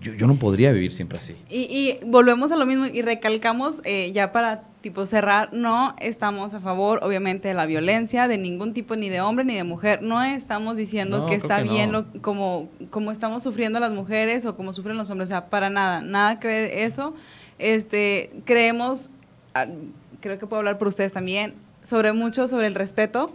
yo, yo no podría vivir siempre así. Y, y volvemos a lo mismo y recalcamos eh, ya para tipo cerrar, no estamos a favor obviamente de la violencia de ningún tipo, ni de hombre ni de mujer. No estamos diciendo No, que está que bien no. lo, como, como estamos sufriendo las mujeres o como sufren los hombres. O sea, para nada, nada que ver eso. Este, creemos, ah, creo que puedo hablar por ustedes también, sobre mucho sobre el respeto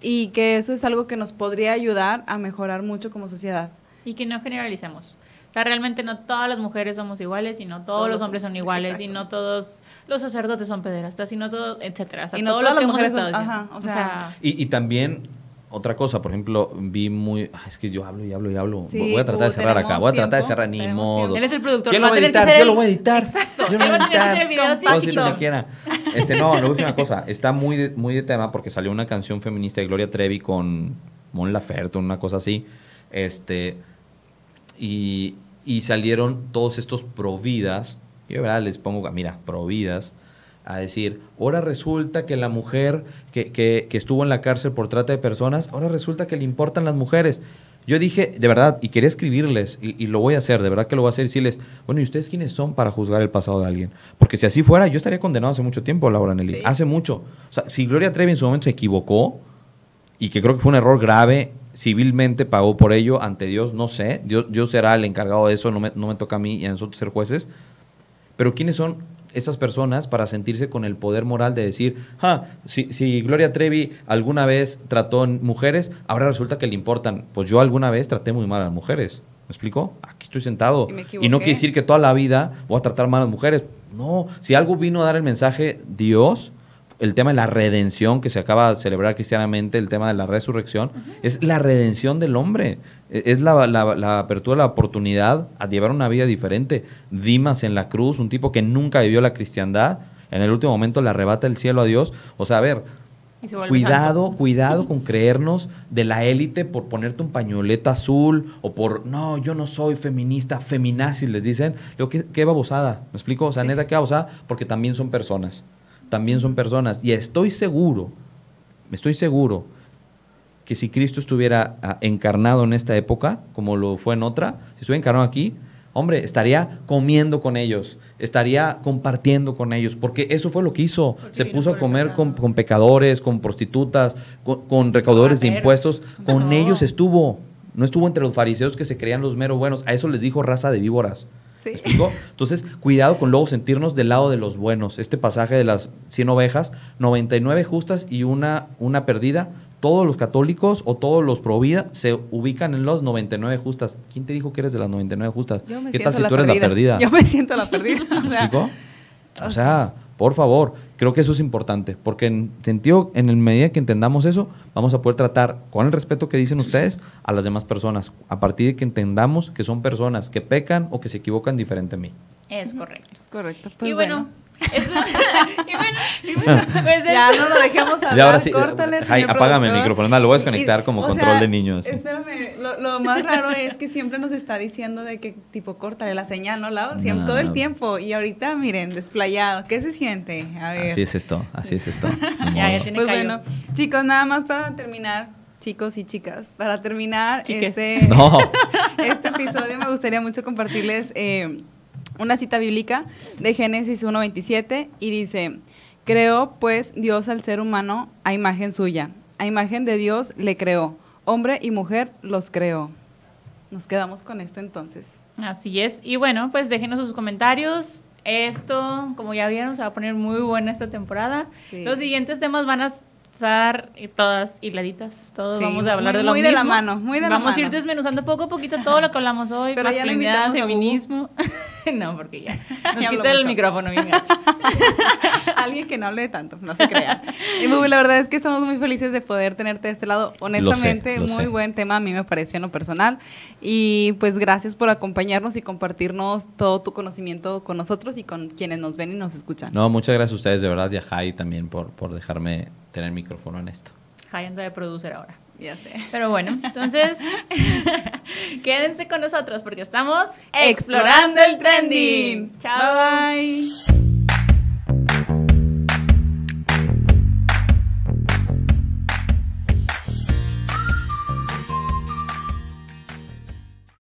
y que eso es algo que nos podría ayudar a mejorar mucho como sociedad. Y que no generalicemos. O sea, realmente no todas las mujeres somos iguales, y no todos, Todos los hombres son iguales, y exacto. no todos los sacerdotes son pederastas, y no todos, etcétera. O sea, Y no todo todas lo que las mujeres son- estado diciendo. ajá, o sea, Y, y también, otra cosa, por ejemplo, vi muy. ay, es que yo hablo y hablo y hablo. Sí, voy a tratar de uh, cerrar acá. Voy a tratar de cerrar. Ni modo. Él es el productor, ¿Quién va lo va a editar? Yo el- lo voy a editar. Exacto, Yo lo voy a editar. lo chiquito. que quiera. Este, no, voy a decir una cosa. Está muy de, muy de tema porque salió una canción feminista de Gloria Trevi con Mon Laferte, una cosa así. Este. Y, y salieron todos estos providas. Yo de verdad les pongo, mira, providas. A decir, ahora resulta que la mujer que, que, que estuvo en la cárcel por trata de personas, ahora resulta que le importan las mujeres. Yo dije, de verdad, y quería escribirles, y, y lo voy a hacer, de verdad que lo voy a hacer, decirles, bueno, ¿y ustedes quiénes son para juzgar el pasado de alguien? Porque si así fuera, yo estaría condenado hace mucho tiempo, Laura Nelly. Sí. Hace mucho. O sea, si Gloria Trevi en su momento se equivocó, y que creo que fue un error grave, civilmente pagó por ello ante Dios, no sé, Dios, Dios será el encargado de eso, no me, no me toca a mí y a nosotros ser jueces, pero ¿quiénes son esas personas para sentirse con el poder moral de decir, ah, si, si Gloria Trevi alguna vez trató mujeres, ahora resulta que le importan, pues yo alguna vez traté muy mal a las mujeres, ¿me explico? Aquí estoy sentado. Y no quiere decir que toda la vida voy a tratar mal a las mujeres, no, si algo vino a dar el mensaje Dios, el tema de la redención que se acaba de celebrar cristianamente, el tema de la resurrección, es la redención del hombre. E- Es la, la- la apertura, la oportunidad a llevar una vida diferente. Dimas en la cruz, un tipo que nunca vivió la cristiandad, en el último momento le arrebata el cielo a Dios. O sea, a ver, Cuidado, santo. cuidado con creernos de la élite por ponerte un pañoleta azul o por, no, yo no soy feminista, feminazis, les dicen. Digo, ¿qué, qué babosada? ¿Me explico? O sea, Sí. neta, qué babosada, porque también son personas. También son personas. Y estoy seguro, estoy seguro que si Cristo estuviera ah, encarnado en esta época, como lo fue en otra, si estuviera encarnado aquí, hombre, estaría comiendo con ellos, estaría compartiendo con ellos, porque eso fue lo que hizo. Porque Se puso a comer con, con pecadores, con prostitutas, con, con recaudadores de impuestos, con No. ellos estuvo. No estuvo entre los fariseos que se creían los mero buenos. A eso les dijo raza de víboras. Sí. ¿Me explico? Entonces, cuidado con luego sentirnos del lado de los buenos. Este pasaje de las 100 ovejas, 99 justas y una, una perdida. Todos los católicos o todos los pro vida se ubican en los 99 justas. ¿Quién te dijo que eres de las 99 justas? Yo me ¿Qué tal siento si la tú eres la perdida? Yo me siento la perdida. ¿Me o sea, explico? O sea, por favor, creo que eso es importante, porque en sentido, en el medida que entendamos eso, vamos a poder tratar con el respeto que dicen ustedes a las demás personas, a partir de que entendamos que son personas que pecan o que se equivocan diferente a mí. Es correcto. es correcto. Pues y bueno, y bueno, pues es- Ya no lo dejemos hablar, Y ahora sí, córtale, apágame el micrófono, anda, lo voy a Y- desconectar como o control sea, de niños. Espérame, lo, lo más raro es que siempre nos está diciendo de que tipo córtale la señal, ¿no? La, siempre, No. todo el tiempo. Y ahorita, miren, desplayado. ¿Qué se siente? A ver. Así es esto, así es esto. Ya, ya tiene Pues callo. bueno, chicos, nada más para terminar, chicos y chicas, para terminar Chiques. este, No, este episodio me gustaría mucho compartirles eh, una cita bíblica de Génesis 1.27 y dice, creó pues Dios al ser humano a imagen suya, a imagen de Dios le creó, hombre y mujer los creó. Nos quedamos con esto entonces. Así es. Y bueno, pues déjenos sus comentarios. Esto, como ya vieron, se va a poner muy buena esta temporada. Sí. Los siguientes temas van a estar todas hiladitas. Todos Sí, vamos a hablar muy- de lo muy mismo. de la mano, muy de la Vamos a ir desmenuzando poco a poquito todo lo que hablamos hoy. Pero masculinidad, invitamos a Bubu. feminismo. no, porque ya. Nos Ya quita el mucho. micrófono. Alguien que no hable tanto, no se crea. Y Bubu, la verdad es que estamos muy felices de poder tenerte de este lado. Honestamente, lo muy sé. buen tema, a mí me pareció en lo personal. Y pues gracias por acompañarnos y compartirnos todo tu conocimiento con nosotros y con quienes nos ven y nos escuchan. no, muchas gracias a ustedes de verdad y a Jai también por, por dejarme tener micrófono en esto. Jai anda de producer ahora. Ya sé. Pero bueno, entonces quédense con nosotros porque estamos Explorando el trending. Chao. Bye bye.